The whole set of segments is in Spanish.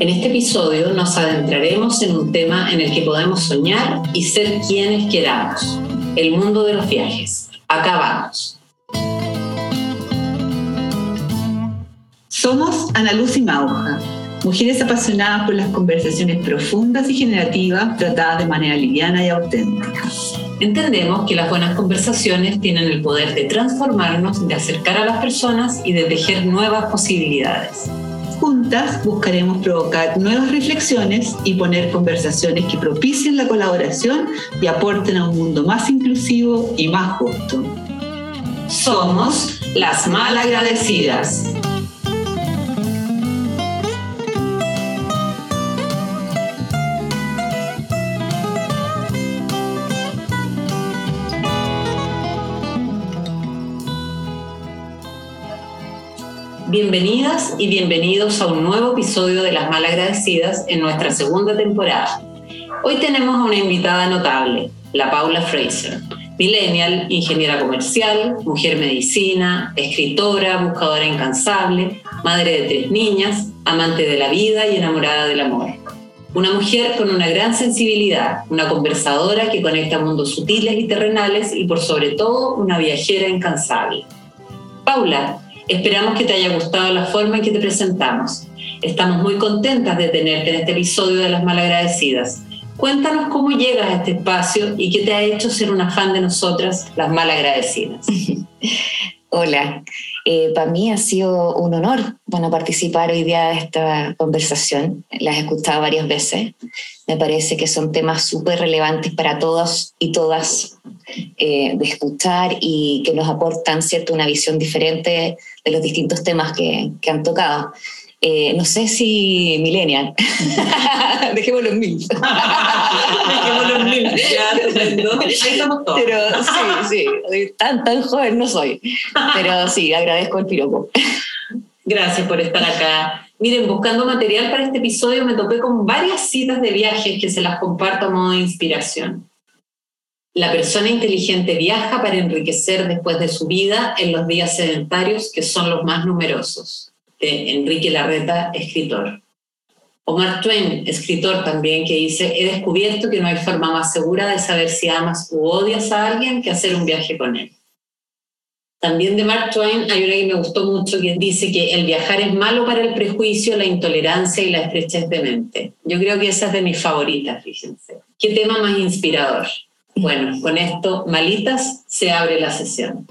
En este episodio nos adentraremos en un tema en el que podemos soñar y ser quienes queramos, el mundo de los viajes. Acá vamos. Somos Ana Luz y Mauja, mujeres apasionadas por las conversaciones profundas y generativas tratadas de manera liviana y auténtica. Entendemos que las buenas conversaciones tienen el poder de transformarnos, de acercar a las personas y de tejer nuevas posibilidades. Juntas buscaremos provocar nuevas reflexiones y poner conversaciones que propicien la colaboración y aporten a un mundo más inclusivo y más justo. Somos las malagradecidas. Bienvenidas y bienvenidos a un nuevo episodio de Las Malagradecidas en nuestra segunda temporada. Hoy tenemos a una invitada notable, la Paula Fraser, millennial, ingeniera comercial, mujer medicina, escritora, buscadora incansable, madre de tres niñas, amante de la vida y enamorada del amor. Una mujer con una gran sensibilidad, una conversadora que conecta mundos sutiles y terrenales y por sobre todo una viajera incansable. Paula, Esperamos que te haya gustado la forma en que te presentamos. Estamos muy contentas de tenerte en este episodio de Las Malagradecidas. Cuéntanos cómo llegas a este espacio y qué te ha hecho ser una fan de nosotras, las Malagradecidas. Hola, eh, para mí ha sido un honor bueno, participar hoy día de esta conversación. Las he escuchado varias veces. Me parece que son temas súper relevantes para todos y todas eh, de escuchar y que nos aportan cierto, una visión diferente de los distintos temas que, que han tocado. Eh, no sé si millennial. Dejémoslo en mil. Dejémoslo en mil. Pero sí, sí. Tan, tan joven no soy. Pero sí, agradezco el piropo. Gracias por estar acá. Miren, buscando material para este episodio me topé con varias citas de viajes que se las comparto a modo de inspiración. La persona inteligente viaja para enriquecer después de su vida en los días sedentarios que son los más numerosos. De Enrique Larreta, escritor. Omar Twain, escritor también, que dice, he descubierto que no hay forma más segura de saber si amas u odias a alguien que hacer un viaje con él. También de Mark Twain hay una que me gustó mucho que dice que el viajar es malo para el prejuicio, la intolerancia y la estrechez de mente. Yo creo que esa es de mis favoritas, fíjense. Qué tema más inspirador. Bueno, con esto, malitas, se abre la sesión.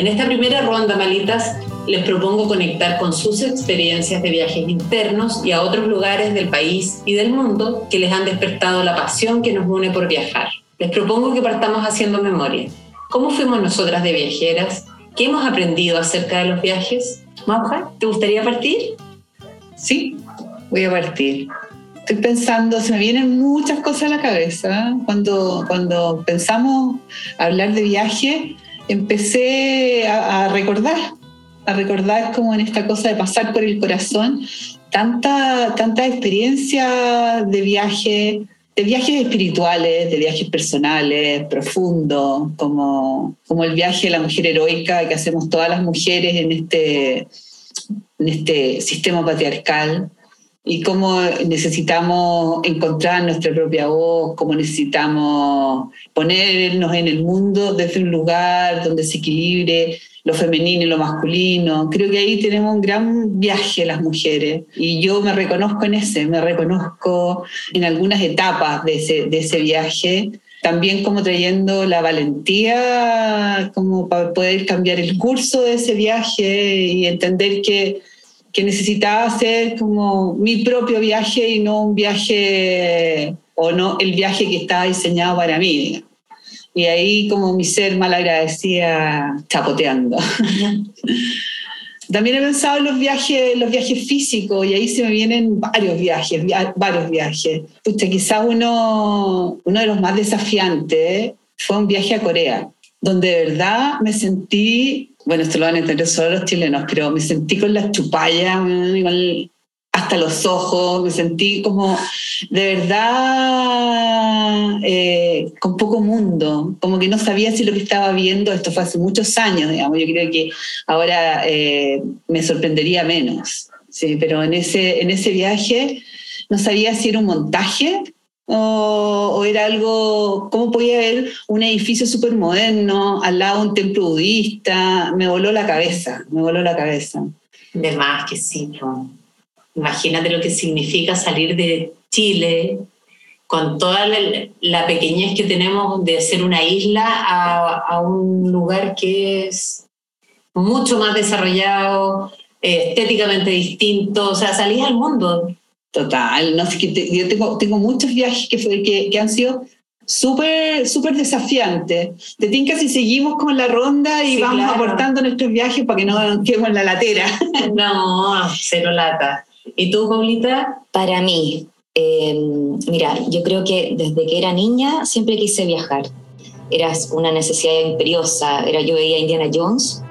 En esta primera ronda, malitas, les propongo conectar con sus experiencias de viajes internos y a otros lugares del país y del mundo que les han despertado la pasión que nos une por viajar. Les propongo que partamos haciendo memoria. ¿Cómo fuimos nosotras de viajeras? ¿Qué hemos aprendido acerca de los viajes? Mauja, ¿te gustaría partir? Sí, voy a partir. Estoy pensando, se me vienen muchas cosas a la cabeza. Cuando, cuando pensamos hablar de viaje, empecé a recordar a recordar como en esta cosa de pasar por el corazón tanta, tanta experiencia de viaje, de viajes espirituales, de viajes personales, profundos, como, como el viaje de la mujer heroica que hacemos todas las mujeres en este, en este sistema patriarcal y cómo necesitamos encontrar nuestra propia voz, cómo necesitamos ponernos en el mundo desde un lugar donde se equilibre lo femenino y lo masculino. Creo que ahí tenemos un gran viaje las mujeres y yo me reconozco en ese, me reconozco en algunas etapas de ese, de ese viaje, también como trayendo la valentía como para poder cambiar el curso de ese viaje y entender que, que necesitaba hacer como mi propio viaje y no un viaje o no el viaje que estaba diseñado para mí. Y ahí como mi ser mal agradecida chapoteando. También he pensado en los viajes, los viajes físicos y ahí se me vienen varios viajes, varios viajes. Pucha, quizás uno, uno de los más desafiantes fue un viaje a Corea, donde de verdad me sentí bueno, esto lo van a entender solo los chilenos, pero me sentí con las chupallas, hasta los ojos, me sentí como de verdad eh, con poco mundo, como que no sabía si lo que estaba viendo, esto fue hace muchos años, digamos, yo creo que ahora eh, me sorprendería menos, sí, pero en ese, en ese viaje no sabía si era un montaje o, era algo, ¿cómo podía haber un edificio súper moderno al lado de un templo budista? Me voló la cabeza, me voló la cabeza. De más que sí, Imagínate lo que significa salir de Chile con toda la, pequeñez que tenemos de ser una isla a, un lugar que es mucho más desarrollado, estéticamente distinto, o sea, salís al mundo Total, no sé, que yo tengo, tengo muchos viajes que, fue, que, que han sido súper súper desafiantes. Te tinca si seguimos con la ronda y vamos aportando nuestros viajes para que no quedemos en la latera. No, cero lata. ¿Y tú, Paulita? Para mí, eh, mira, yo creo que desde que era niña siempre quise viajar. Era una necesidad imperiosa. Era, yo veía Indiana Jones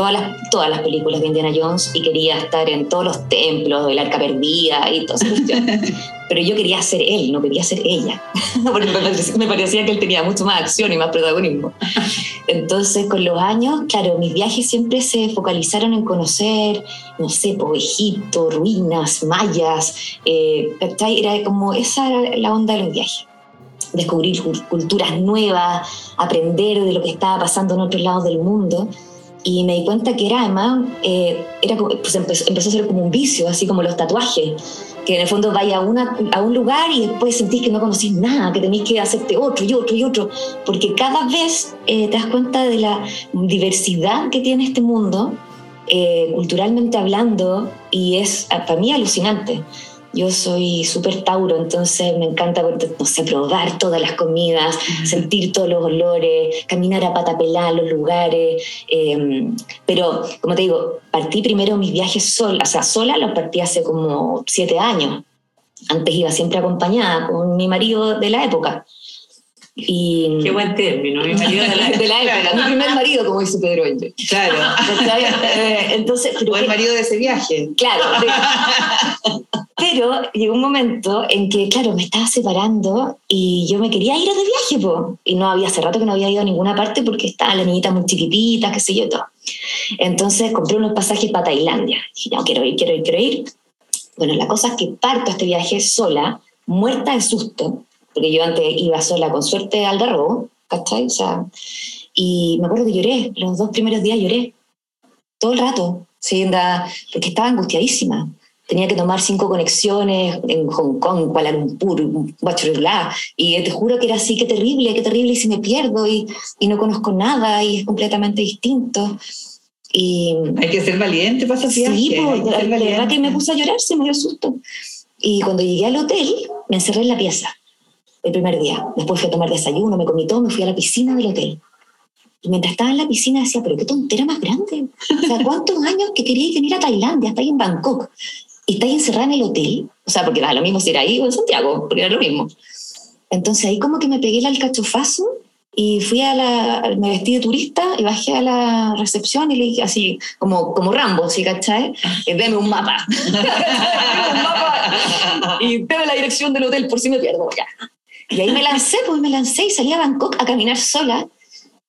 todas las, todas las películas de Indiana Jones y quería estar en todos los templos del arca perdida y todo eso. Pero yo quería ser él, no quería ser ella. Porque me parecía que él tenía mucho más acción y más protagonismo. Entonces, con los años, claro, mis viajes siempre se focalizaron en conocer, no sé, Egipto, ruinas, mayas. Eh, era como esa era la onda de los viajes descubrir culturas nuevas, aprender de lo que estaba pasando en otros lados del mundo y me di cuenta que era además, eh, era, pues empezó, empezó, a ser como un vicio, así como los tatuajes, que en el fondo vaya a, una, a un lugar y después sentís que no conocís nada, que tenéis que hacerte otro y otro y otro, porque cada vez eh, te das cuenta de la diversidad que tiene este mundo, eh, culturalmente hablando, y es para mí alucinante. Yo soy súper Tauro, entonces me encanta, no sé, probar todas las comidas, sentir todos los olores, caminar a pata pelada los lugares. Em, pero, como te digo, partí primero mis viajes sola, o sea, sola los partí hace como siete años. Antes iba siempre acompañada con mi marido de la época. Y, Qué buen término, mi marido de la, de la época, mi primer marido, como dice Pedro Claro. Eh, entonces, o el marido de ese viaje. Claro. pero llegó un momento en que, claro, me estaba separando y yo me quería ir de viaje, po. y no había, hace rato que no había ido a ninguna parte porque estaba la niñita muy chiquitita, qué sé yo, todo. Entonces compré unos pasajes para Tailandia. Dije, no, quiero ir, quiero ir, quiero ir. Bueno, la cosa es que parto a este viaje sola, muerta de susto, porque yo antes iba sola con suerte al Garrobo, ¿cachai? O sea, y me acuerdo que lloré, los dos primeros días lloré, todo el rato, ¿sí? porque estaba angustiadísima. Tenía que tomar cinco conexiones en Hong Kong, Kuala Lumpur, Bachelorla, y te juro que era así, qué terrible, qué terrible, y si me pierdo y, y no conozco nada y es completamente distinto. Y, hay que ser valiente para Sí, pues, la verdad que me puse a llorar, se me dio susto. Y cuando llegué al hotel, me encerré en la pieza el primer día. Después fui a tomar desayuno, me comí todo, me fui a la piscina del hotel. Y mientras estaba en la piscina decía, pero qué tontera más grande. O sea, ¿cuántos años que queríais venir a Tailandia? Estáis en Bangkok. Y estáis encerrada en el hotel. O sea, porque era lo mismo si era ahí o en Santiago, porque era lo mismo. Entonces ahí como que me pegué el alcachofazo y fui a la, me vestí de turista y bajé a la recepción y le dije así, como, como Rambo, ¿sí cachai? Eh, deme un mapa. un mapa y deme la dirección del hotel por si me pierdo. Ya. Y ahí me lancé, pues me lancé y salí a Bangkok a caminar sola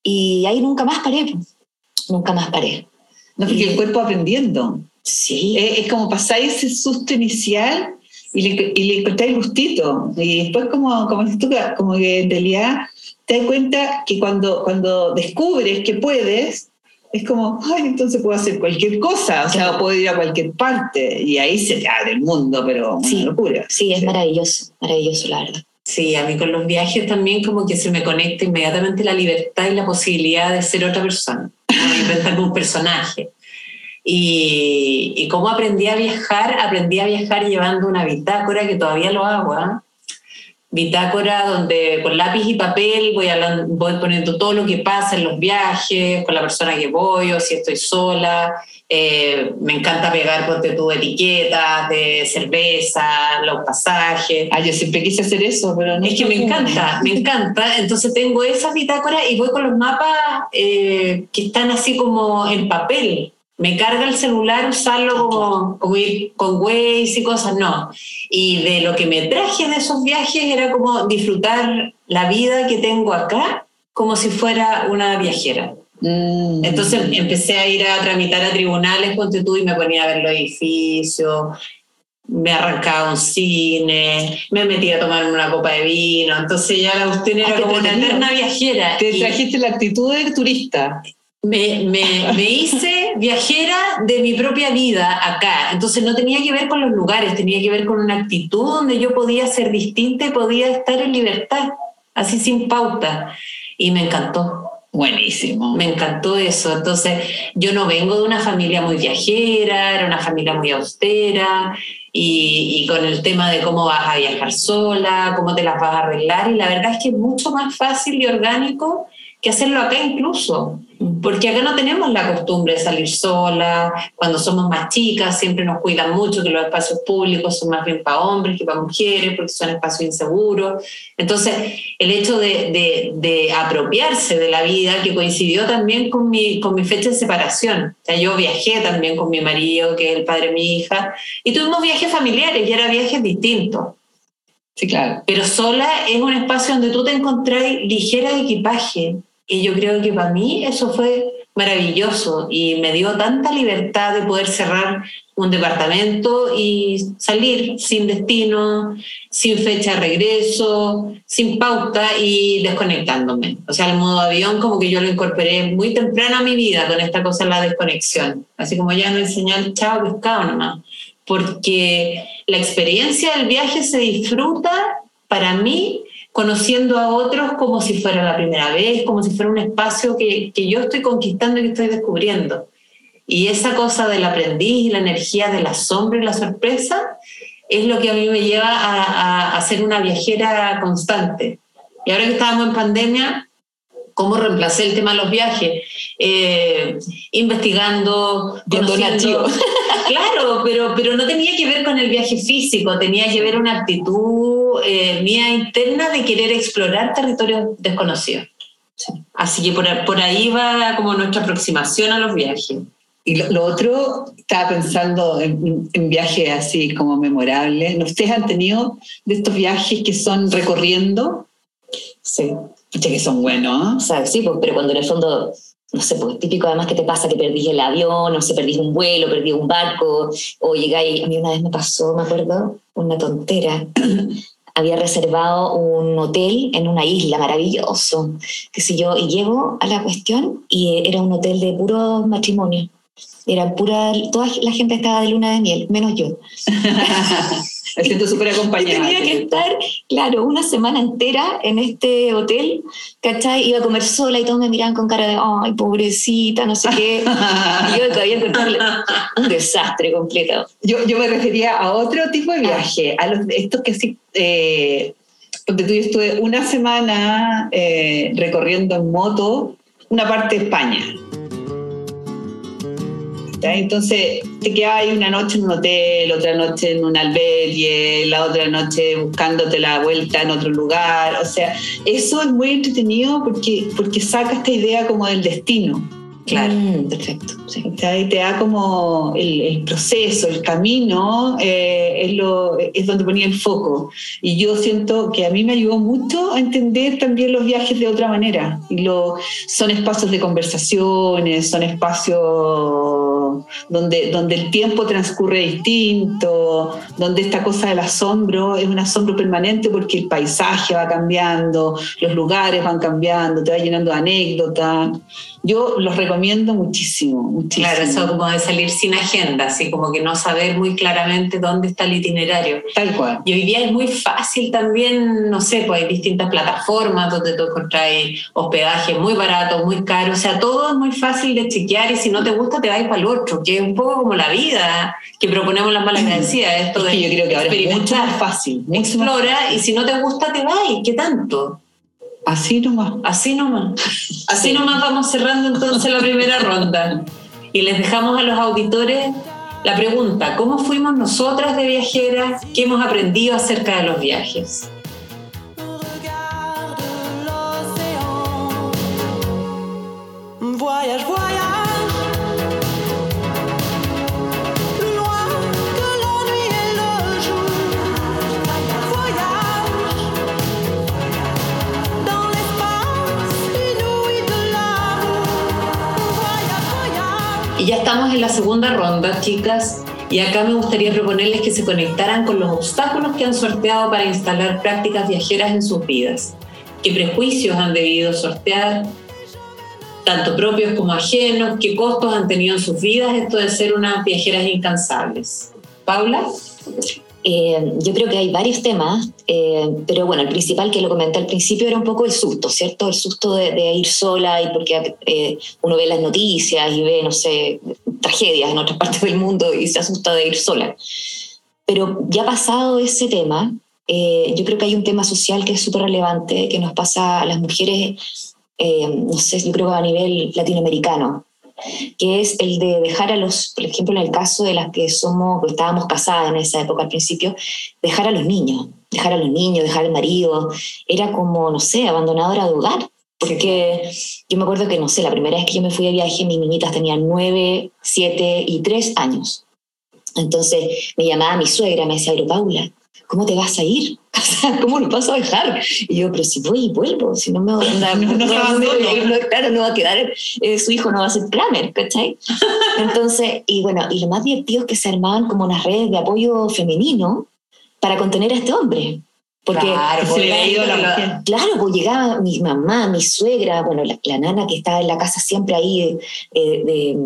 y ahí nunca más paré, pues. nunca más paré. No, porque el cuerpo aprendiendo. Sí. Es, como pasáis ese susto inicial y le, y le encontráis gustito. Y después como, como, como que en realidad te das cuenta que cuando, cuando descubres que puedes, es como, ay, entonces puedo hacer cualquier cosa, o sea, puedo ir a cualquier parte y ahí se te abre el mundo, pero una locura. Sí, es maravilloso, maravilloso, la verdad. Sí, a mí con los viajes también como que se me conecta inmediatamente la libertad y la posibilidad de ser otra persona, de inventar un personaje. Y, y cómo aprendí a viajar, aprendí a viajar llevando una bitácora que todavía lo hago, ¿ah? Bitácora donde con lápiz y papel voy, voy poniendo todo lo que pasa en los viajes, con la persona que voy o si estoy sola. Eh, me encanta pegar, ponte tu etiquetas de cerveza, los pasajes. Ah, yo siempre quise hacer eso, pero no Es que me encanta, me encanta. Entonces tengo esa bitácora y voy con los mapas eh, que están así como en papel me carga el celular usarlo como, como ir con Waze y cosas, no. Y de lo que me traje de esos viajes era como disfrutar la vida que tengo acá como si fuera una viajera. Mm. Entonces empecé a ir a tramitar a tribunales, ponte tú, y me ponía a ver los edificios, me arrancaba un cine, me metía a tomar una copa de vino, entonces ya la cuestión era ah, como una eterna viajera. Te trajiste la actitud de turista me, me, me, hice viajera de mi propia vida acá. Entonces no tenía que ver con los lugares, tenía que ver con una actitud donde yo podía ser distinta y podía estar en libertad, así sin pauta. Y me encantó. Buenísimo. Me encantó eso. Entonces yo no vengo de una familia muy viajera, era una familia muy austera. Y, y con el tema de cómo vas a viajar sola, cómo te las vas a arreglar. Y la verdad es que es mucho más fácil y orgánico que hacerlo acá incluso porque acá no tenemos la costumbre de salir sola, cuando somos más chicas siempre nos cuidan mucho que los espacios públicos son más bien para hombres que para mujeres, porque son espacios inseguros. Entonces, el hecho de, de, apropiarse de la vida, que coincidió también con mi, con mi fecha de separación. O sea, yo viajé también con mi marido, que es el padre de mi hija, y tuvimos viajes familiares y eran viajes distintos. Sí, claro. Pero sola es un espacio donde tú te encontrás ligera de equipaje, y yo creo que para mí eso fue maravilloso y me dio tanta libertad de poder cerrar un departamento y salir sin destino, sin fecha de regreso, sin pauta y desconectándome. O sea, el modo avión como que yo lo incorporé muy temprano a mi vida con esta cosa la desconexión. Así como ya no enseñar chao pescado nomás. Porque la experiencia del viaje se disfruta para mí conociendo a otros como si fuera la primera vez, como si fuera un espacio que, que, yo estoy conquistando y que estoy descubriendo. Y esa cosa del aprendiz y la energía del asombro y la sorpresa es lo que a mí me lleva a, a, ser una viajera constante. Y ahora que estábamos en pandemia, ¿cómo reemplacé el tema de los viajes? Eh, investigando, conociendo. claro, pero, pero no tenía que ver con el viaje físico, tenía que ver una actitud eh, mía interna de querer explorar territorios desconocidos. Así que por, por, ahí va como nuestra aproximación a los viajes. Y lo, otro, estaba pensando en, en, viajes así como memorables. ¿Ustedes han tenido de estos viajes que son recorriendo? Sí. Pucha que son buenos. O sí, pues, pero cuando en el fondo no sé, pues típico además que te pasa que perdís el avión, o se perdís un vuelo, perdís un barco, o llegáis, a mí una vez me pasó, me acuerdo, una tontera. Había reservado un hotel en una isla maravilloso, qué sé yo, y llego a la cuestión y era un hotel de puro matrimonio. Era pura, toda la gente estaba de luna de miel, menos yo. Me siento súper acompañada. Tenía que estar, claro, una semana entera en este hotel, ¿cachai? Iba a comer sola y todos me miraban con cara de, ay, pobrecita, no sé qué. y yo todavía encontrarle un desastre completo. Yo, yo me refería a otro tipo de viaje, a los, estos que sí... Eh, donde tú estuve una semana eh, recorriendo en moto una parte de España entonces te quedas ahí una noche en un hotel, otra noche en un albergue, la otra noche buscándote la vuelta en otro lugar. O sea, eso es muy entretenido porque, porque saca esta idea como del destino. Claro, mm, perfecto. Sí. Te da como el, proceso, el camino, eh, es, lo, es donde ponía el foco. Y yo siento que a mí me ayudó mucho a entender también los viajes de otra manera. Y lo, son espacios de conversaciones, son espacios donde, donde el tiempo transcurre distinto, donde esta cosa del asombro es un asombro permanente porque el paisaje va cambiando, los lugares van cambiando, te va llenando de anécdotas. Yo los recomiendo muchísimo, muchísimo. Claro, eso como de salir sin agenda, así como que no saber muy claramente dónde está el itinerario. Tal cual. Y hoy día es muy fácil también, no sé, pues hay distintas plataformas donde tú encontrás hospedaje muy barato, muy caro, o sea, todo es muy fácil de chequear y si no te gusta te vas para el otro que es un poco como la vida que proponemos las malagradecidas. Esto Es de que yo creo que ahora es mucho más fácil. mucho más Explora y si no te gusta, te vas. ¿Qué tanto? Así nomás. Así nomás. Así nomás vamos cerrando entonces la primera ronda. Y les dejamos a los auditores la pregunta, ¿cómo fuimos nosotras de viajeras? ¿Qué hemos aprendido acerca de los viajes? Voyage. Y ya estamos en la segunda ronda, chicas, y acá me gustaría proponerles que se conectaran con los obstáculos que han sorteado para instalar prácticas viajeras en sus vidas. ¿Qué prejuicios han debido sortear? Tanto propios como ajenos, qué costos han tenido en sus vidas esto de ser unas viajeras incansables. Paula, Eh, yo creo que hay varios temas, eh, pero bueno, el principal que lo comenté al principio era un poco el susto, ¿cierto? El susto de, de ir sola y porque eh, uno ve las noticias y ve, no sé, tragedias en otras partes del mundo y se asusta de ir sola. Pero ya pasado ese tema, eh, yo creo que hay un tema social que es súper relevante, que nos pasa a las mujeres, eh, no sé, yo creo que a nivel latinoamericano, que es el de dejar a los, por ejemplo, en el caso de las que somos, estábamos casadas en esa época al principio, dejar a los niños, dejar a los niños, dejar al marido, era como, no sé, abandonadora de hogar. Porque yo me acuerdo que, no sé, la primera vez que yo me fui de viaje, mis niñitas tenían nueve, siete y tres años. Entonces me llamaba mi suegra, me decía, pero Paula, ¿cómo te vas a ir? O sea, ¿Cómo nos vas a dejar? Y yo, pero si voy y vuelvo, si no me voy a No, no claro, no va a quedar, eh, su hijo no va a ser planner, ¿cachai? Entonces, y bueno, y lo más divertido es que se armaban como unas redes de apoyo femenino para contener a este hombre. Porque Claro, Se le ha ido la mujer. Claro, pues llegaba mi mamá, mi suegra, bueno, la, la nana que estaba en la casa siempre ahí eh, de-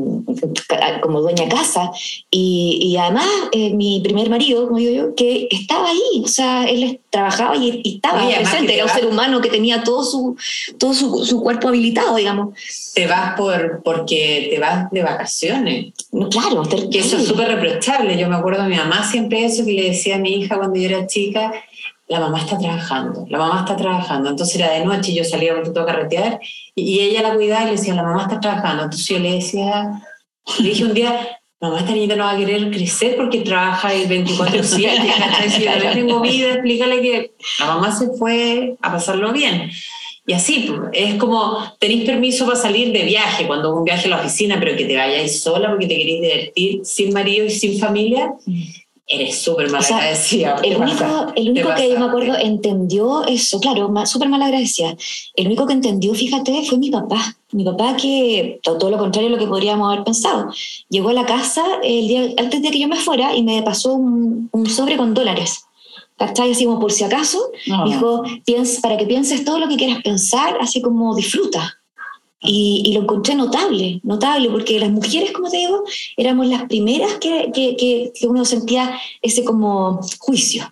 ca- como dueña casa, y, y además eh, mi primer marido, como digo yo, que estaba ahí, o sea, él trabajaba y, y estaba Oye, presente, te era un ser humano que tenía todo su, todo su, su cuerpo habilitado, digamos. te vas por, porque te vas de vacaciones. No, claro, Que eso es súper reprochable. Yo me acuerdo de mi mamá siempre eso que le decía a mi hija cuando yo era chica, la mamá está trabajando, la mamá está trabajando. Entonces era de noche y yo salía un poquito a carretear y, ella la cuidaba y le decía, la mamá está trabajando. Entonces yo le decía, le dije un día, mamá, esta niña no va a querer crecer porque trabaja el 24-7, ¿cachai? Si yo no tengo vida, explícale que la mamá se fue a pasarlo bien. Y así, pues, es como, tenéis permiso para salir de viaje, cuando un viaje a la oficina, pero que te vayáis sola porque te queréis divertir sin marido y sin familia, eres súper mal O sea, agradecida. El único, el único que yo me acuerdo entendió eso, claro, súper mal agradecida. El único que entendió, fíjate, fue mi papá. Mi papá que, to- todo lo contrario de lo que podríamos haber pensado, llegó a la casa el día antes de que yo me fuera y me pasó un, un sobre con dólares. ¿Cachai? Así como por si acaso, No. dijo, "Piens- para que pienses todo lo que quieras pensar, así como disfruta. Y, y lo encontré notable, notable, porque las mujeres, como te digo, éramos las primeras que, que, que, que uno sentía ese como juicio.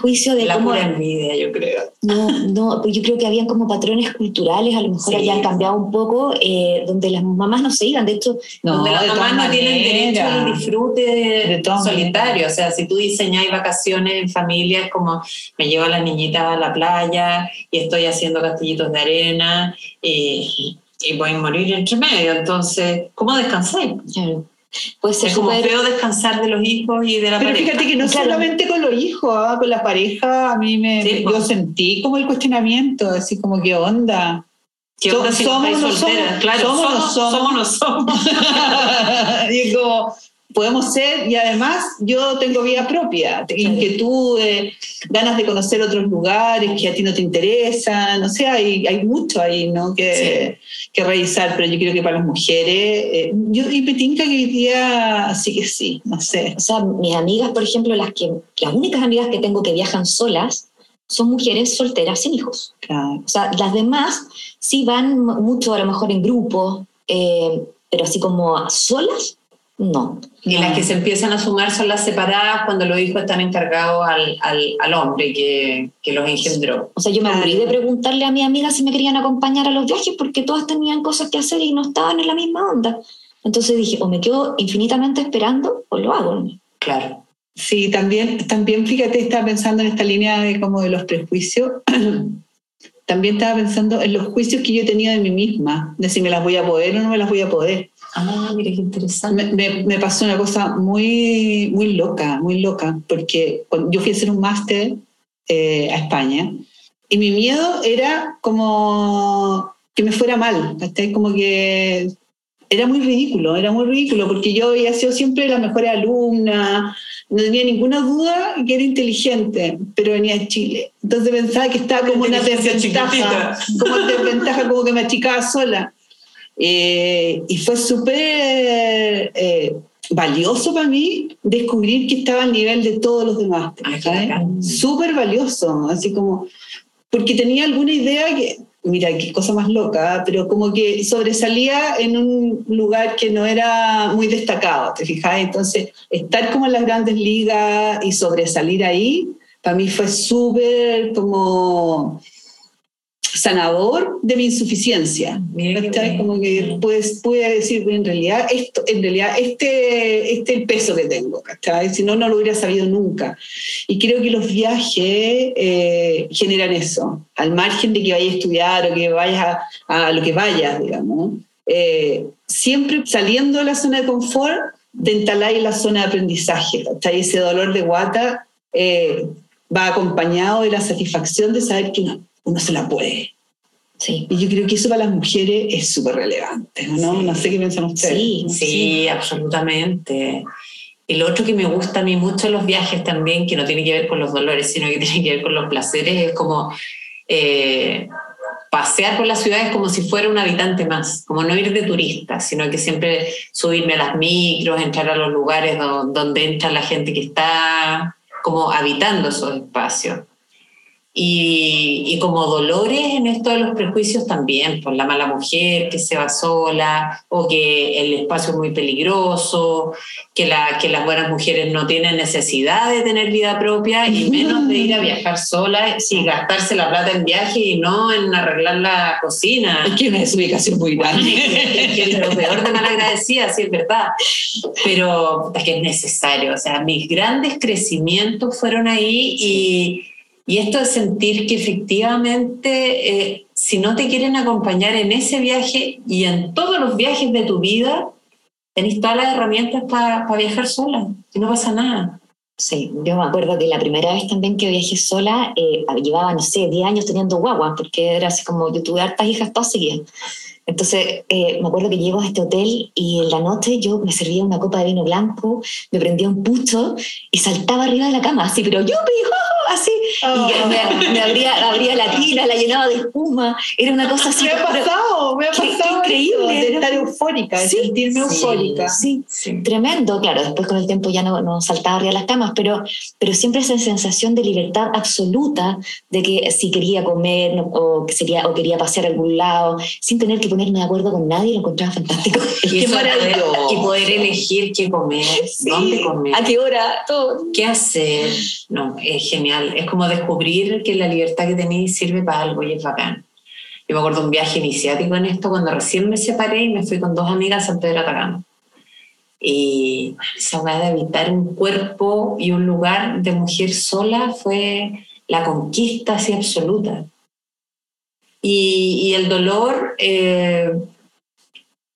Juicio de La cómo... pura envidia, yo creo. No, no, pues yo creo que habían como patrones culturales, a lo mejor Sí. hayan cambiado un poco, eh, donde las mamás no se iban. De hecho, No, donde las mamás no tienen derecho al disfrute de, De solitario. O sea, si tú diseñáis vacaciones en familia, es como me llevo a las niñitas a la playa y estoy haciendo castillitos de arena y, y voy a morir entre medio. Entonces, ¿cómo descansáis? claro, puede ser Es como feo descansar de los hijos y de la Pero pareja. fíjate que no Claro. solamente con los hijos, ah, con la pareja, a mí me, Sí, yo pues. sentí como el cuestionamiento, así como, ¿qué onda? ¿Qué So- onda si no somos no solteras? somos, Claro, somos no somos, somos. somos o no somos. y es como, podemos ser, y además yo tengo vida propia, inquietudes, ganas de conocer otros lugares que a ti no te interesan, o sea, hay, hay mucho ahí ¿no? que, que revisar, pero yo creo que para las mujeres, eh, yo y me tinca que hoy día sí que sí, no sé. O sea, mis amigas, por ejemplo, las, que, las únicas amigas que tengo que viajan solas son mujeres solteras sin hijos. Claro. O sea, las demás sí van mucho a lo mejor en grupo, eh, pero así como solas, no. Y las que se empiezan a sumar son las separadas cuando los hijos están encargados al, al, al hombre que, que los engendró. O sea, yo me aburrí de preguntarle a mis amigas si me querían acompañar a los viajes porque todas tenían cosas que hacer y no estaban en la misma onda. Entonces dije, o me quedo infinitamente esperando o lo hago. Claro. Sí, también, también fíjate, estaba pensando en esta línea de como de los prejuicios. también estaba pensando en los juicios que yo he tenido de mí misma, de si me las voy a poder o no me las voy a poder. Ah, mira qué interesante. Me, me- me pasó una cosa muy, muy loca, muy loca, porque yo fui a hacer un máster eh, a España y mi miedo era como que me fuera mal, ¿cachai? Como que era muy ridículo, era muy ridículo, porque yo había sido siempre la mejor alumna, no tenía ninguna duda que era inteligente, pero venía de Chile. Entonces pensaba que estaba como una desventaja, como desventaja, como que me achicaba sola. Eh, y fue súper eh, valioso para mí descubrir que estaba al nivel de todos los demás. Súper valioso, así como, porque tenía alguna idea que, mira, qué cosa más loca, pero como que sobresalía en un lugar que no era muy destacado, ¿te fijas? Entonces, estar como en las grandes ligas y sobresalir ahí, para mí fue súper como sanador de mi insuficiencia. Como que pues, pude decir, en realidad, esto, en realidad este, este es el peso que tengo, ¿cachai? Si no, no lo hubiera sabido nunca. Y creo que los viajes eh, generan eso, al margen de que vayas a estudiar o que vayas a, a lo que vayas, digamos. Eh, siempre saliendo de la zona de confort, te instaláis en la zona de aprendizaje, ¿cachai? Ese dolor de guata eh, va acompañado de la satisfacción de saber que uno, uno se la puede. Sí. Y yo creo que eso para las mujeres es súper relevante, ¿no? Sí. No sé qué piensan ustedes. Sí, Sí, absolutamente. Y lo otro que me gusta a mí mucho en los viajes también, que no tiene que ver con los dolores, sino que tiene que ver con los placeres, es como eh, pasear por las ciudades como si fuera un habitante más, como no ir de turista, sino que siempre subirme a las micros, entrar a los lugares do- donde entra la gente que está como habitando esos espacios. Y, y como dolores en esto de los prejuicios también, por la mala mujer que se va sola, o que el espacio es muy peligroso, que, la, que las buenas mujeres no tienen necesidad de tener vida propia y menos de ir a viajar sola y gastarse la plata en viaje y no en arreglar la cocina. Es que una desubicación muy grande. que es lo peor de malagradecida, sí es verdad. Pero es que es necesario. O sea, mis grandes crecimientos fueron ahí y, y esto de sentir que efectivamente, eh, si no te quieren acompañar en ese viaje y en todos los viajes de tu vida, tenés todas las herramientas para viajar sola y no pasa nada. Sí, yo me acuerdo que la primera vez también que viajé sola, eh, llevaba, no sé, 10 años teniendo guagua, porque era así como yo tuve hartas hijas todas seguidas. Entonces, eh, me acuerdo que llego a este hotel y en la noche yo me servía una copa de vino blanco, me prendía un pucho y saltaba arriba de la cama, así, pero yo así. Oh. Y yo me, me abría, abría la tina, la llenaba de espuma. Era una cosa así. Me ha pasado, me ha Qué- qué pasado. increíble, de estar eufórica, de Sí, sentirme eufórica. Sí, Sí. Tremendo, claro, después con el tiempo ya no, no saltaba arriba de las camas, pero, pero siempre esa sensación de libertad absoluta, de que si quería comer no- o, sería, o quería pasear a algún lado, sin tener que ponerme de acuerdo con nadie, lo encontraba fantástico. Y Qué maravilloso. Y poder elegir qué comer, dónde comer. ¿A qué hora? Todo. ¿Qué hacer? No, es genial. Es como descubrir que la libertad que tenéis sirve para algo y es bacán. Yo me acuerdo un viaje iniciático en esto cuando recién me separé y me fui con dos amigas a San Pedro Atacama. Y esa weá de habitar un cuerpo y un lugar de mujer sola fue la conquista así absoluta. Y, y el dolor eh,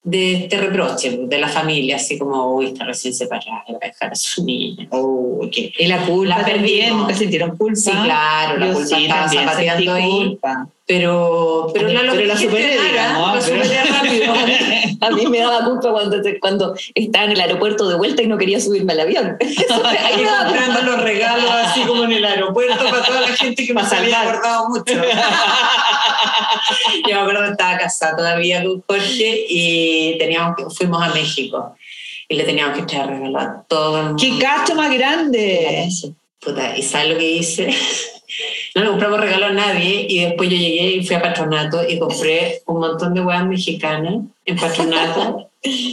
de este reproche de la familia, así como, uy, está recién separada, va a dejar a su niña. Oh, qué- Y la culpa La perdimos. nunca sintieron culpa. Sí, claro, la Yo culpa sí, estaba zapateando ahí. culpa. Pero, pero, la, Pero la superé, digamos, ¿ah? La pero- superé rápido. A mí me daba culpa cuando, cuando estaba en el aeropuerto de vuelta y no quería subirme al avión. Ahí comprando los regalos así como en el aeropuerto para toda la gente que me había acordado mucho. Yo me acuerdo que estaba casada todavía con Jorge y teníamos fuimos a México y le teníamos que traer regalos a todo el mundo. ¡Qué cacho más grande! Puta, ¿y sabes lo que hice? No le compramos regalo a nadie y después yo llegué y fui a Patronato y compré un montón de huevas mexicanas en Patronato,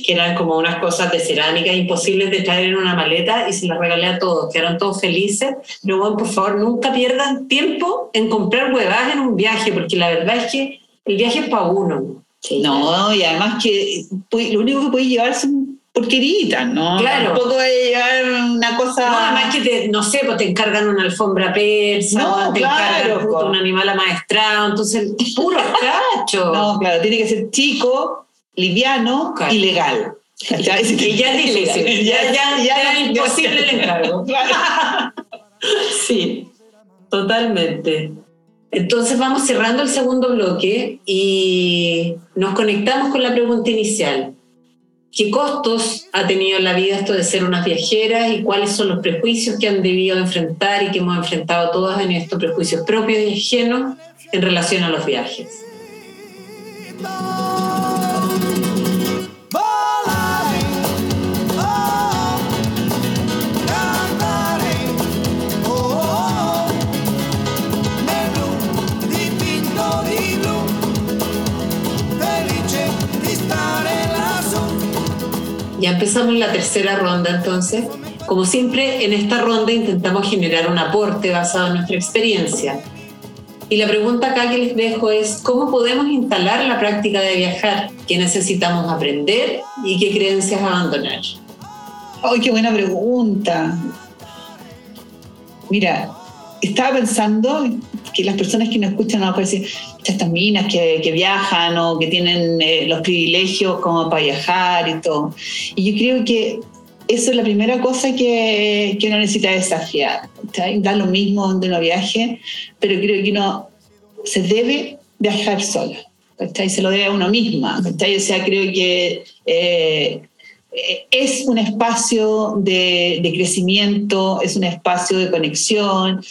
que eran como unas cosas de cerámica imposibles de traer en una maleta y se las regalé a todos, quedaron todos felices. Pero bueno, por favor, nunca pierdan tiempo en comprar huevas en un viaje, porque la verdad es que el viaje es para uno. Sí, No, y además que lo único que puede llevar son porqueritas, ¿no? Claro. Tampoco puede llevar una cosa... No, además que, te, no sé, pues te encargan una alfombra persa, No, te claro, encargan po. un animal amaestrado, entonces, puro cacho. No, claro, tiene que ser chico, liviano Claro. y ya es difícil, ya, ya, ya era imposible el encargo. Claro. Sí, totalmente. Entonces vamos cerrando el segundo bloque y nos conectamos con la pregunta inicial. ¿Qué costos ha tenido en la vida esto de ser unas viajeras y cuáles son los prejuicios que han debido enfrentar y que hemos enfrentado todas en estos prejuicios propios y ajenos en relación a los viajes? Ya empezamos la tercera ronda entonces. Como siempre, en esta ronda intentamos generar un aporte basado en nuestra experiencia. Y la pregunta acá que les dejo es, ¿cómo podemos instalar la práctica de viajar? ¿Qué necesitamos aprender y qué creencias abandonar? ¡Ay, qué buena pregunta! Mira, estaba pensando que las personas que nos escuchan a lo mejor dicen, estas minas que, que viajan o que tienen eh, los privilegios como para viajar y todo. Y yo creo que eso es la primera cosa que, que uno necesita desafiar. ¿cachai? Da lo mismo donde uno viaje, pero creo que uno se debe viajar sola. ¿cachai? Se lo debe a uno misma. ¿cachai? O sea, creo que eh, es un espacio de, de crecimiento, es un espacio de conexión.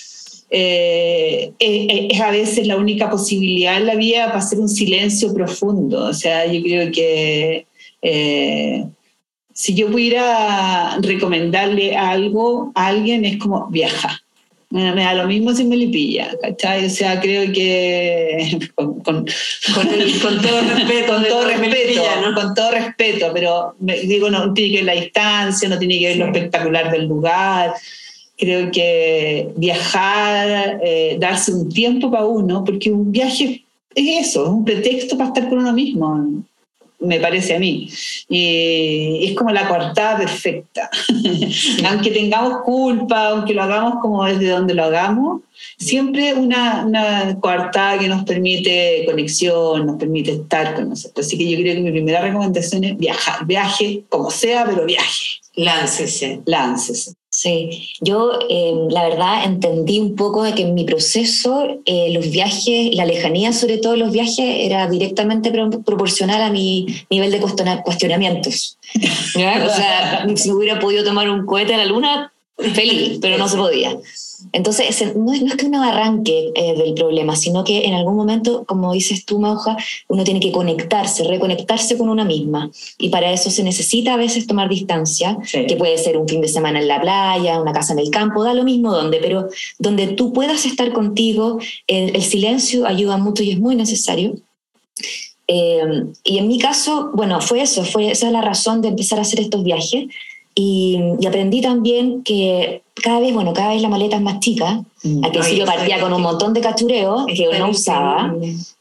Eh, eh, es a veces la única posibilidad en la vida para hacer un silencio profundo. O sea, yo creo que eh, si yo pudiera recomendarle algo a alguien es como viaja. Me, me da lo mismo si me le pilla, ¿cachai? O sea, creo que con, con- Con, el- con todo respeto, con todo respeto, ¿no? con todo respeto, pero me- digo, no tiene que ver la distancia, no tiene que ver lo espectacular del lugar. Creo que viajar, eh, darse un tiempo para uno, porque un viaje es eso, es un pretexto para estar con uno mismo, me parece a mí. Y es como la coartada perfecta. aunque tengamos culpa, aunque lo hagamos como desde donde lo hagamos, siempre una, una coartada que nos permite conexión, nos permite estar con nosotros. Así que yo creo que mi primera recomendación es viajar, viaje como sea, pero viaje, Láncese. láncese. Sí, yo eh, la verdad entendí un poco de que en mi proceso eh, los viajes, la lejanía sobre todo de los viajes era directamente pro- proporcional a mi nivel de cuestiona- cuestionamientos. ¿ya? O sea, si hubiera podido tomar un cohete a la luna, feliz, pero no se podía. Entonces, no es, no es que uno arranque eh, del problema, sino que en algún momento, como dices tú, Mauja, uno tiene que conectarse, reconectarse con una misma. Y para eso se necesita a veces tomar distancia, Sí. que puede ser un fin de semana en la playa, una casa en el campo, da lo mismo donde, pero donde tú puedas estar contigo, el, el silencio ayuda mucho y es muy necesario. Eh, y en mi caso, bueno, fue eso, fue esa es la razón de empezar a hacer estos viajes. Y, y aprendí también que cada vez, bueno, cada vez la maleta es más chica. Mm. Al principio Ay, partía con un montón de cachureos que Está no usaba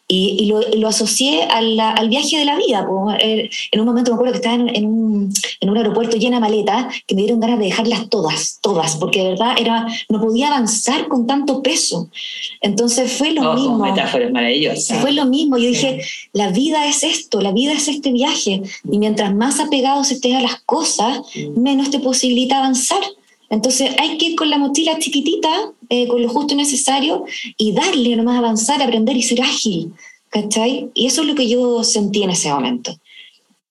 y, y lo, y lo asocié a la- al viaje de la vida. Eh, En un momento me acuerdo que estaba en, en un, en un aeropuerto llena de maletas que me dieron ganas de dejarlas todas, todas, porque de verdad era, no podía avanzar con tanto peso. Entonces fue lo Oh, mismo. metáfora maravillosa. Fue lo mismo. Yo dije, la vida es esto, la vida es este viaje. Y mientras más apegados estés a las cosas, menos te posibilita avanzar. Entonces hay que ir con la mochila chiquitita, eh, con lo justo y necesario, y darle nomás avanzar, aprender y ser ágil. ¿Cachai? Y eso es lo que yo sentí en ese momento.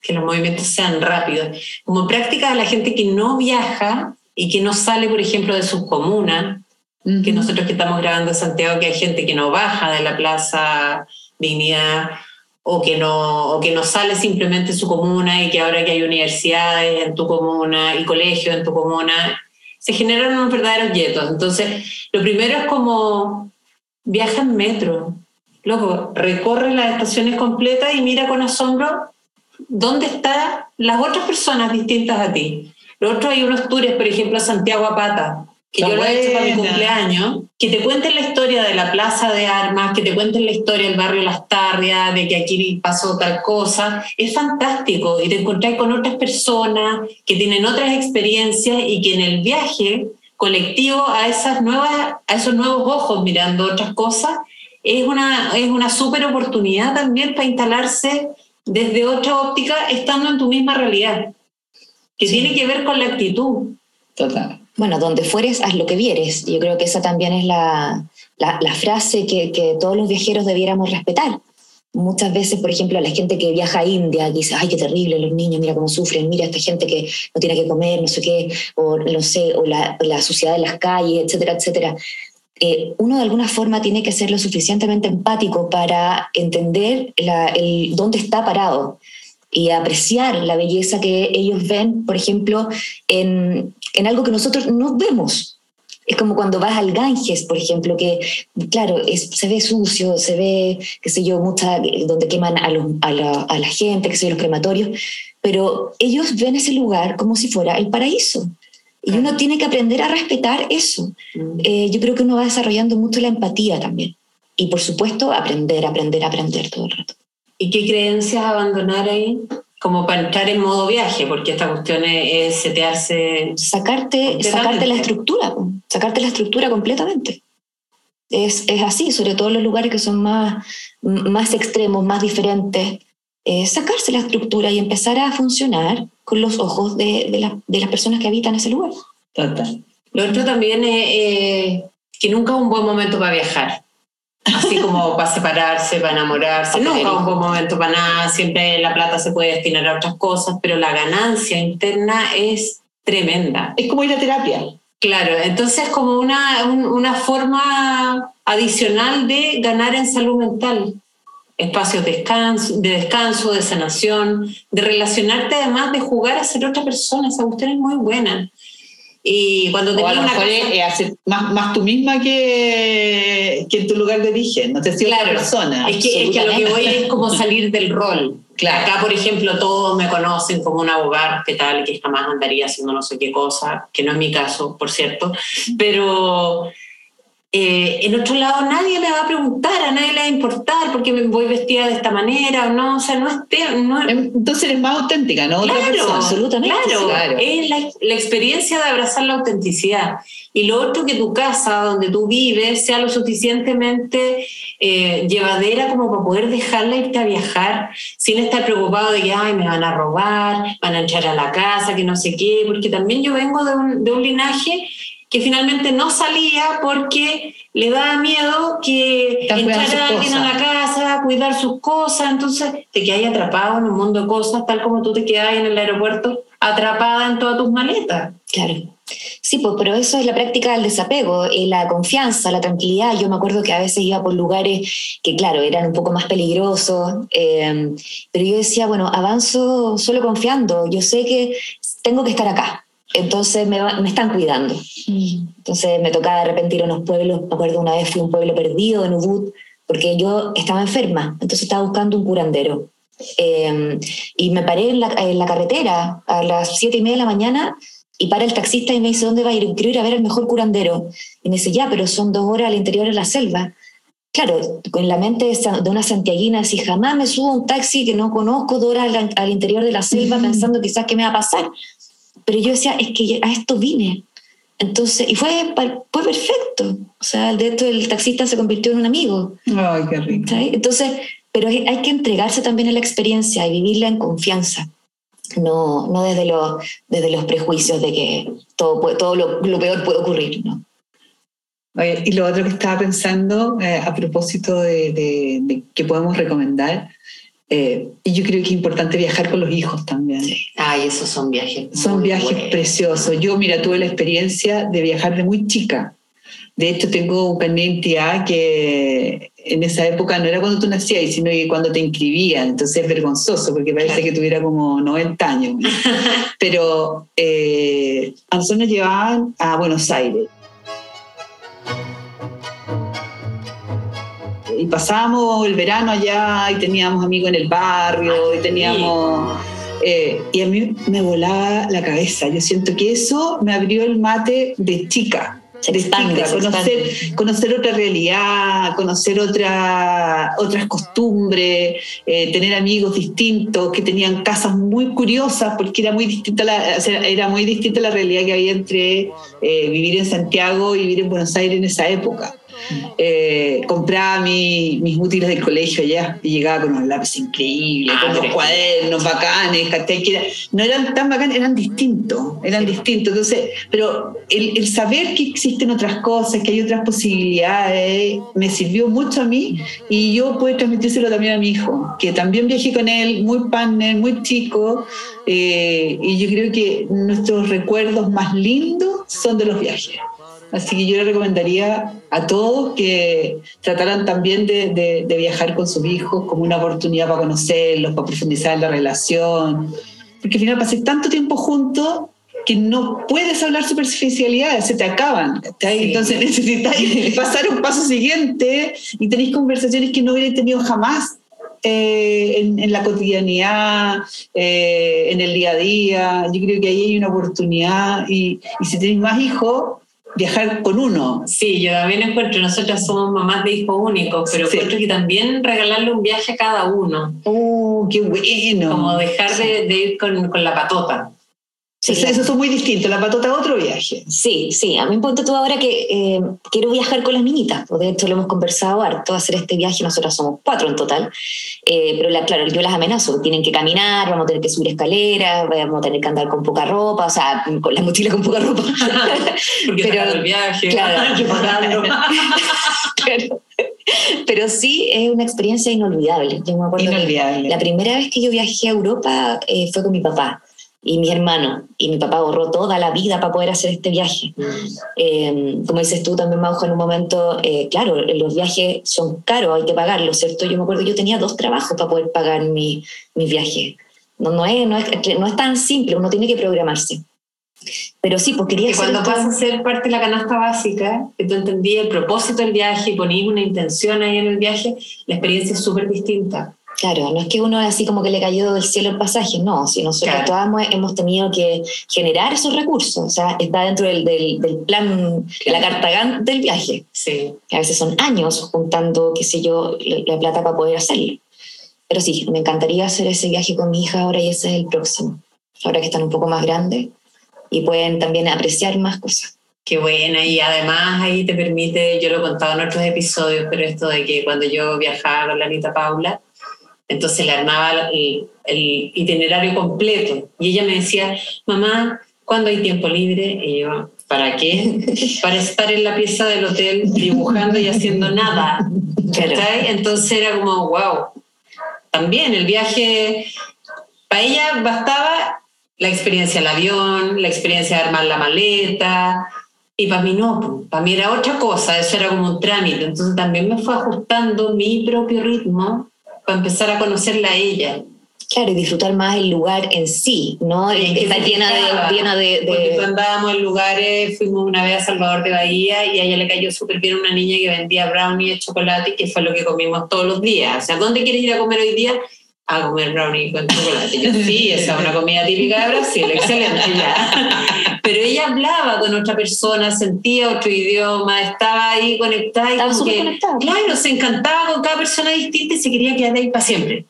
que los movimientos sean rápidos. Como práctica la gente que no viaja y que no sale, por ejemplo, de sus comunas, que nosotros que estamos grabando en Santiago, que hay gente que no baja de la Plaza Dignidad o que no, o que no sale simplemente de su comuna y que ahora que hay universidades en tu comuna y colegios en tu comuna, se generan unos verdaderos yetos. Entonces, lo primero es como viaja en metro. Luego, recorre las estaciones completas y mira con asombro dónde están las otras personas distintas a ti. Lo otro hay unos tours, por ejemplo, a Santiago a pata, que Está yo lo he hecho para mi cumpleaños, que te cuenten la historia de la plaza de armas, que te cuenten la historia del barrio Las Tarrias, de que aquí pasó tal cosa, es fantástico y te encontrás con otras personas que tienen otras experiencias y que en el viaje colectivo a esas nuevas, a esos nuevos ojos mirando otras cosas, es una, es una súper oportunidad también para instalarse desde otra óptica estando en tu misma realidad, que Sí. tiene que ver con la actitud. Total. Bueno, donde fueres, haz lo que vieres. Yo creo que esa también es la, la- frase que, que todos los viajeros debiéramos respetar. Muchas veces, por ejemplo, la gente que viaja a India dice, ay, qué terrible, los niños, mira cómo sufren, mira esta gente que no tiene que comer, no sé qué, o no sé, o la, la suciedad de las calles, etcétera, etcétera. Eh, uno de alguna forma tiene que ser lo suficientemente empático para entender el, dónde está parado y apreciar la belleza que ellos ven, por ejemplo, en, en algo que nosotros no vemos. Es como cuando vas al Ganges, por ejemplo, que, claro, es- se ve sucio, se ve, qué sé yo, mucha, donde queman a, los- a la, a la gente, qué sé yo, los crematorios, pero ellos ven ese lugar como si fuera el paraíso. Y uno tiene que aprender a respetar eso. Eh, yo creo que uno va desarrollando mucho la empatía también. Y por supuesto, aprender, aprender, aprender todo el rato. ¿Y qué creencias abandonar ahí? Como para entrar en modo viaje, porque esta cuestión es, es setearse. sacarte, sacarte la estructura, sacarte la estructura completamente. Es, es así, sobre todo en los lugares que son más, más extremos, más diferentes. eh, sacarse la estructura y empezar a funcionar con los ojos de, de, la- de las personas que habitan ese lugar. Total. Lo otro también es eh, que nunca es un buen momento para viajar. Así como para separarse, para enamorarse, Para nunca es tener un buen momento para nada. Siempre la plata se puede destinar a otras cosas, pero la ganancia interna es tremenda. Es como ir a terapia. Claro, entonces como una, un- una forma adicional de ganar en salud mental. Espacios de descanso, de descanso, de sanación, de relacionarte además, de jugar a ser otra persona. Esa cuestión es muy buena. Y cuando tenías lo una mejor casa- es, es hacer más, más tú misma que, que en tu lugar de origen. No te sido otra Claro, persona. es que, es que a lo que voy es como salir del rol. Claro. Acá, por ejemplo, todos me conocen como una abogada que tal, que jamás andaría haciendo no sé qué cosa, que no es mi caso, por cierto, pero eh, en otro lado nadie le va a preguntar, a nadie le va a importar porque me voy vestida de esta manera o no, o sea, no es... no es- Entonces eres más auténtica, ¿no? Claro, persona. absolutamente, Claro, claro. es la, la experiencia de abrazar la autenticidad. Y lo otro, que tu casa, donde tú vives, sea lo suficientemente eh, llevadera como para poder dejarla irte a viajar sin estar preocupado de que, ay, me van a robar, van a entrar a la casa, que no sé qué, porque también yo vengo de un, de un linaje que finalmente no salía porque le daba miedo que entrara alguien a la casa, cuidar sus cosas, entonces te quedas atrapado en un mundo de cosas, tal como tú te quedas en el aeropuerto atrapada en todas tus maletas. Claro. Sí, pues, pero eso es la práctica del desapego, y la confianza, la tranquilidad. Yo me acuerdo que a veces iba por lugares que, claro, eran un poco más peligrosos, eh, pero yo decía, bueno, avanzo solo confiando. Yo sé que tengo que estar acá, entonces me, va- me están cuidando. Entonces me tocaba de repente ir a unos pueblos. Me acuerdo una vez fui a un pueblo perdido en Ubud, porque yo estaba enferma, entonces estaba buscando un curandero. Eh, y me paré en la, en la carretera a las siete y media de la mañana y para el taxista y me dice, ¿dónde va a ir? Quiero ir a ver al mejor curandero. Y me dice, ya, pero son dos horas al interior de la selva. Claro, con la mente de una santiaguina, si jamás me subo a un taxi que no conozco, dos horas al, al interior de la selva, pensando quizás qué me va a pasar. Pero yo decía, es que a esto vine. Entonces, y fue, fue perfecto. O sea, de hecho el taxista se convirtió en un amigo. Ay, qué rico. ¿sabes? Entonces, pero hay que entregarse también a la experiencia y vivirla en confianza. No, no desde, los, desde los prejuicios de que todo, todo lo, lo peor puede ocurrir. ¿no? Oye, y lo otro que estaba pensando eh, a propósito de, de- de que podemos recomendar, eh, y yo creo que es importante viajar con los hijos también. Ay, esos son viajes. Son viajes buenos. preciosos. Yo, mira, tuve la experiencia de viajar de muy chica. De hecho, tengo un carnet de identidad que en esa época no era cuando tú nacías, sino cuando te inscribían. Entonces es vergonzoso porque parece que tuviera como 90 años. Pero eh, a nosotros nos llevaban a Buenos Aires. Y pasábamos el verano allá y teníamos amigos en el barrio y teníamos... eh, y a mí me volaba la cabeza. Yo siento que eso me abrió el mate de chica. Se de expande, chica, se conocer, conocer otra realidad, conocer otra, otras costumbres, eh, tener amigos distintos que tenían casas muy curiosas porque era muy distinta la, o sea, era muy distinta la realidad que había entre eh, vivir en Santiago y vivir en Buenos Aires en esa época. Eh, compraba mi- mis útiles del colegio allá y llegaba con unos lápices increíbles, Ah, con unos cuadernos bacanes. Que era- no eran tan bacanes, eran distintos, eran distintos. Entonces, pero el, el saber que existen otras cosas, que hay otras posibilidades, me sirvió mucho a mí y yo puedo transmitírselo también a mi hijo, que también viajé con él, muy partner, muy chico, eh, y yo creo que nuestros recuerdos más lindos son de los viajes. Así que yo le recomendaría a todos que trataran también de, de- de viajar con sus hijos como una oportunidad para conocerlos, para profundizar en la relación. Porque al final pasé tanto tiempo juntos que no puedes hablar superficialidades, se te acaban. Sí. Entonces necesitáis pasar un paso siguiente y tenéis conversaciones que no hubierais tenido jamás eh, en, en la cotidianidad, eh, en el día a día. Yo creo que ahí hay una oportunidad y, y si tenéis más hijos, viajar con uno. Sí, yo también encuentro, nosotras somos mamás de hijos únicos, pero Sí. encuentro que también regalarle un viaje a cada uno, ¡Oh, qué bueno! como dejar de, de ir con, con la patota. Sí, Eso, eso son muy distintos. La patota es otro viaje. Sí, sí, a mí me ponte tú ahora que eh, quiero viajar con las niñitas, pues de hecho lo hemos conversado harto, hacer este viaje, nosotras somos cuatro en total, Eh, pero la, claro, yo las amenazo, tienen que caminar, vamos a tener que subir escaleras, vamos a tener que andar con poca ropa, o sea, con la mochila con poca ropa. Porque Pero, el viaje, claro. que. Claro. Pero sí es una experiencia inolvidable. Yo me acuerdo que Inolvidable. la primera vez que yo viajé a Europa eh, fue con mi papá y mi hermano, y mi papá ahorró toda la vida para poder hacer este viaje. Eh, como dices tú también, Maujo, en un momento, eh, claro, los viajes son caros, hay que pagarlos, ¿cierto? Yo me acuerdo, yo tenía dos trabajos para poder pagar mi, mis viajes. No, no, es, no, es, no es tan simple, uno tiene que programarse. Pero sí, pues quería Que cuando esto- pasa a ser parte de la canasta básica, que tú entendías el propósito del viaje y ponías una intención ahí en el viaje, la experiencia es súper distinta. Claro, no es que uno así como que le cayó del cielo el pasaje, no, si nosotros Claro. todas hemos, tenido que generar esos recursos, o sea, está dentro del, del, del plan, de la carta del viaje, Sí. que a veces son años juntando, qué sé yo, la, la plata para poder hacerlo. Pero sí, me encantaría hacer ese viaje con mi hija ahora y ese es el próximo, ahora que están un poco más grandes y pueden también apreciar más cosas. Qué buena, y además ahí te permite, yo lo he contado en otros episodios, pero esto de que cuando yo viajaba con la Anita Paula, entonces le armaba el, el itinerario completo y ella me decía, mamá, ¿cuándo hay tiempo libre? Y yo, ¿para qué? Para estar en la pieza del hotel dibujando y haciendo nada. Entonces era como, wow. También el viaje, para ella bastaba la experiencia del avión, la experiencia de armar la maleta, y para mí no, para mí era otra cosa, eso era como un trámite, entonces también me fue ajustando mi propio ritmo para empezar a conocerla a ella. Claro, y disfrutar más el lugar en sí, ¿no? Y Está llena de, llena de, de- cuando andábamos en lugares, fuimos una vez a Salvador de Bahía y a ella le cayó súper bien una niña que vendía brownie de chocolate, que fue lo que comimos todos los días. O sea, ¿dónde quieres ir a comer hoy día? A comer brownie con chocolate. Yo, sí, esa es una comida típica de Brasil, excelente ya. Pero ella hablaba con otra persona, sentía otro idioma, estaba ahí conectada. y Estaba que, conectada. Claro, se encantaba con cada persona distinta y se quería quedar ahí para siempre.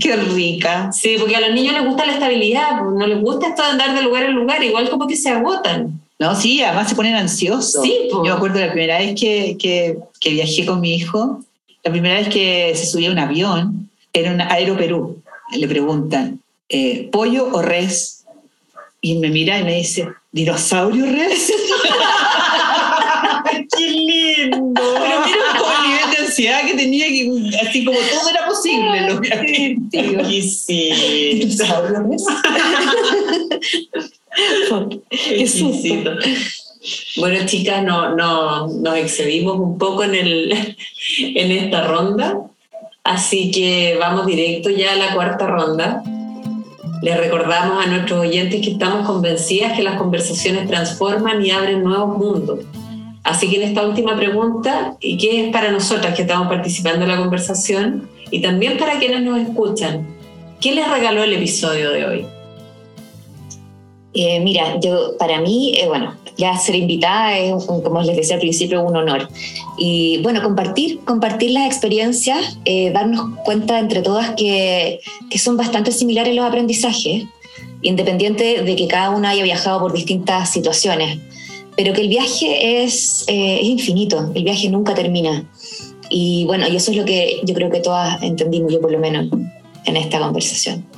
Qué rica. Sí, porque a los niños les gusta la estabilidad, pues, no les gusta esto de andar de lugar en lugar, igual como que se agotan. No, sí, además se ponen ansiosos. Sí, po. Yo me acuerdo la primera vez que, que, que viajé con mi hijo, la primera vez que se subía a un avión, era en Aeroperú. Le preguntan, eh, ¿pollo o res? Y me mira y me dice, ¿dinosaurio res? ¡Qué lindo! Pero mira como el nivel de ansiedad que tenía, que así como todo era posible los viajes. Y sí. Qué susto. Bueno, chicas, no, no, nos excedimos un poco en, el, en esta ronda, así que vamos directo ya a la cuarta ronda. Les recordamos a nuestros oyentes que estamos convencidas que las conversaciones transforman y abren nuevos mundos. Así que en esta última pregunta, ¿y qué es para nosotras que estamos participando en la conversación? Y también para quienes nos escuchan, ¿qué les regaló el episodio de hoy? Eh, mira, yo para mí, eh, bueno, ya ser invitada es, como les decía al principio, un honor. Y bueno, compartir, compartir las experiencias, eh, darnos cuenta entre todas que, que son bastante similares los aprendizajes, independiente de que cada una haya viajado por distintas situaciones. Pero que el viaje es, es infinito, el viaje nunca termina. Y bueno, y eso es lo que yo creo que todas entendimos, yo por lo menos, en esta conversación.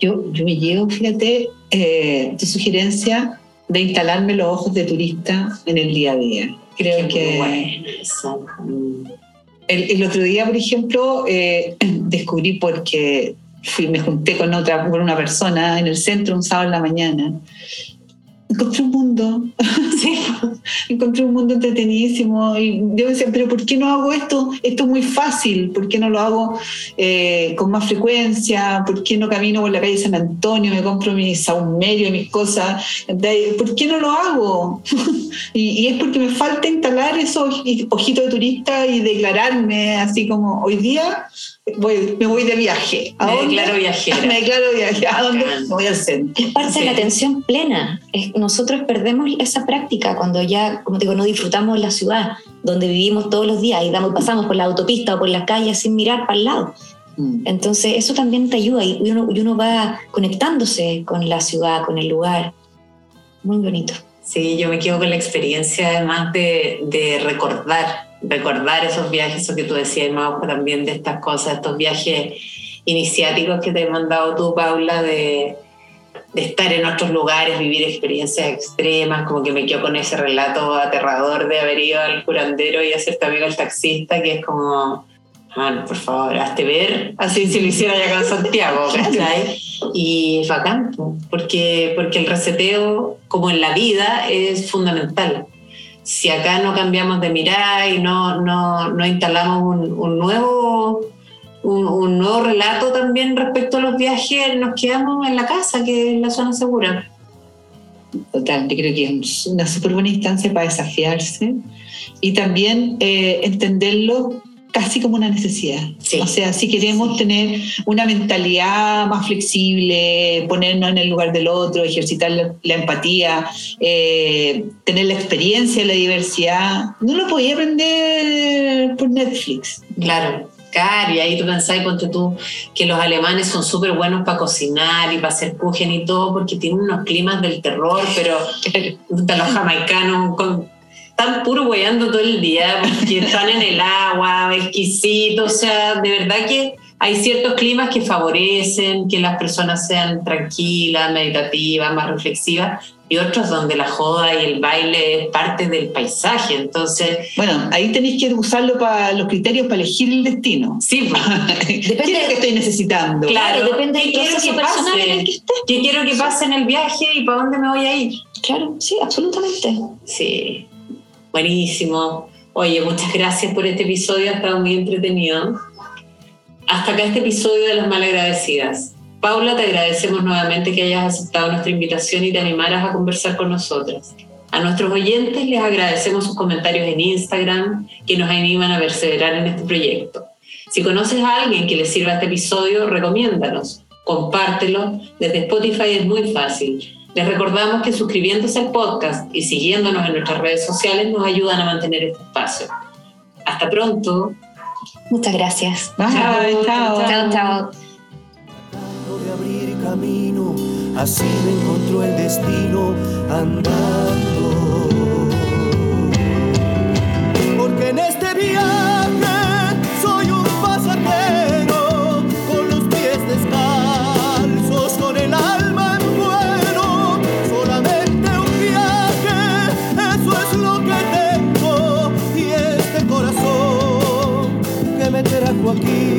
Yo, yo me llevo, fíjate, eh, tu sugerencia de instalarme los ojos de turista en el día a día. Creo Qué que bueno el, el otro día, por ejemplo, eh, descubrí porque fui, me junté con otra, con una persona en el centro un sábado en la mañana. Encontré un mundo, Sí. encontré un mundo entretenidísimo y yo decía, pero ¿por qué no hago esto? Esto es muy fácil, ¿por qué no lo hago eh, con más frecuencia? ¿Por qué no camino por la calle San Antonio, me compro mis saumerios, mis cosas? ¿Por qué no lo hago? y, y es porque me falta instalar esos ojitos de turista y declararme así como hoy día voy, me voy de viaje. ¿A Me dónde? declaro viajera. me declaro viaje. ¿A dónde? Me voy al centro. Es parte Sí. de la atención plena. Es- nosotros perdemos esa práctica cuando ya, como te digo, no disfrutamos la ciudad donde vivimos todos los días y damos, pasamos por la autopista o por las calles sin mirar para el lado. Mm. Entonces eso también te ayuda y uno, y uno va conectándose con la ciudad, con el lugar. Muy bonito. Sí, yo me quedo con la experiencia además de, de recordar, recordar esos viajes, eso que tú decías, Maujo, también de estas cosas, estos viajes iniciáticos que te he mandado tú, Paula, de, de estar en otros lugares, vivir experiencias extremas, como que me quedo con ese relato aterrador de haber ido al curandero y hacerte amigo al taxista, que es como, man, por favor, hazte ver, así si lo hiciera ya en Santiago, ¿cachai? Y es bacán, po, porque, porque el reseteo, como en la vida, es fundamental. Si acá no cambiamos de mirada y no, no, no instalamos un, un nuevo, un, un nuevo relato también respecto a los viajes, nos quedamos en la casa, que es la zona segura. Total, yo creo que es una súper buena instancia para desafiarse y también eh, entenderlo casi como una necesidad. Sí. O sea, si queremos tener una mentalidad más flexible, ponernos en el lugar del otro, ejercitar la, la empatía, eh, tener la experiencia de la diversidad, no lo podía aprender por Netflix. Claro, claro, y ahí tú pensás, ponte tú, que los alemanes son súper buenos para cocinar y para hacer kuchen y todo, porque tienen unos climas del terror, pero los jamaicanos con, están puro hueando todo el día, porque están en el agua, exquisitos, o sea, de verdad que hay ciertos climas que favorecen que las personas sean tranquilas, meditativas, más reflexivas, y otros donde la joda y el baile es parte del paisaje, entonces, Bueno, ahí tenéis que usarlo para los criterios para elegir el destino. sí, pues, ¿Qué es lo que estoy necesitando? Claro, depende del ¿qué quiero que pase? en el que. ¿Qué quiero que pase en el viaje y para dónde me voy a ir? Claro, sí, absolutamente. Sí, buenísimo. Oye, muchas gracias por este episodio, ha estado muy entretenido. Hasta acá este episodio de Las Malagradecidas. Paula, te agradecemos nuevamente que hayas aceptado nuestra invitación y te animaras a conversar con nosotras. A nuestros oyentes les agradecemos sus comentarios en Instagram que nos animan a perseverar en este proyecto. Si conoces a alguien que le sirva este episodio, recomiéndanos, compártelo. Desde Spotify es muy fácil. Les recordamos que suscribiéndose al podcast y siguiéndonos en nuestras redes sociales nos ayudan a mantener este espacio. Hasta pronto. Muchas gracias. Bye, Chao, chao. Chao, chao. Tratando de abrir camino, así me encontró el destino andando. Porque en este viaje aqui.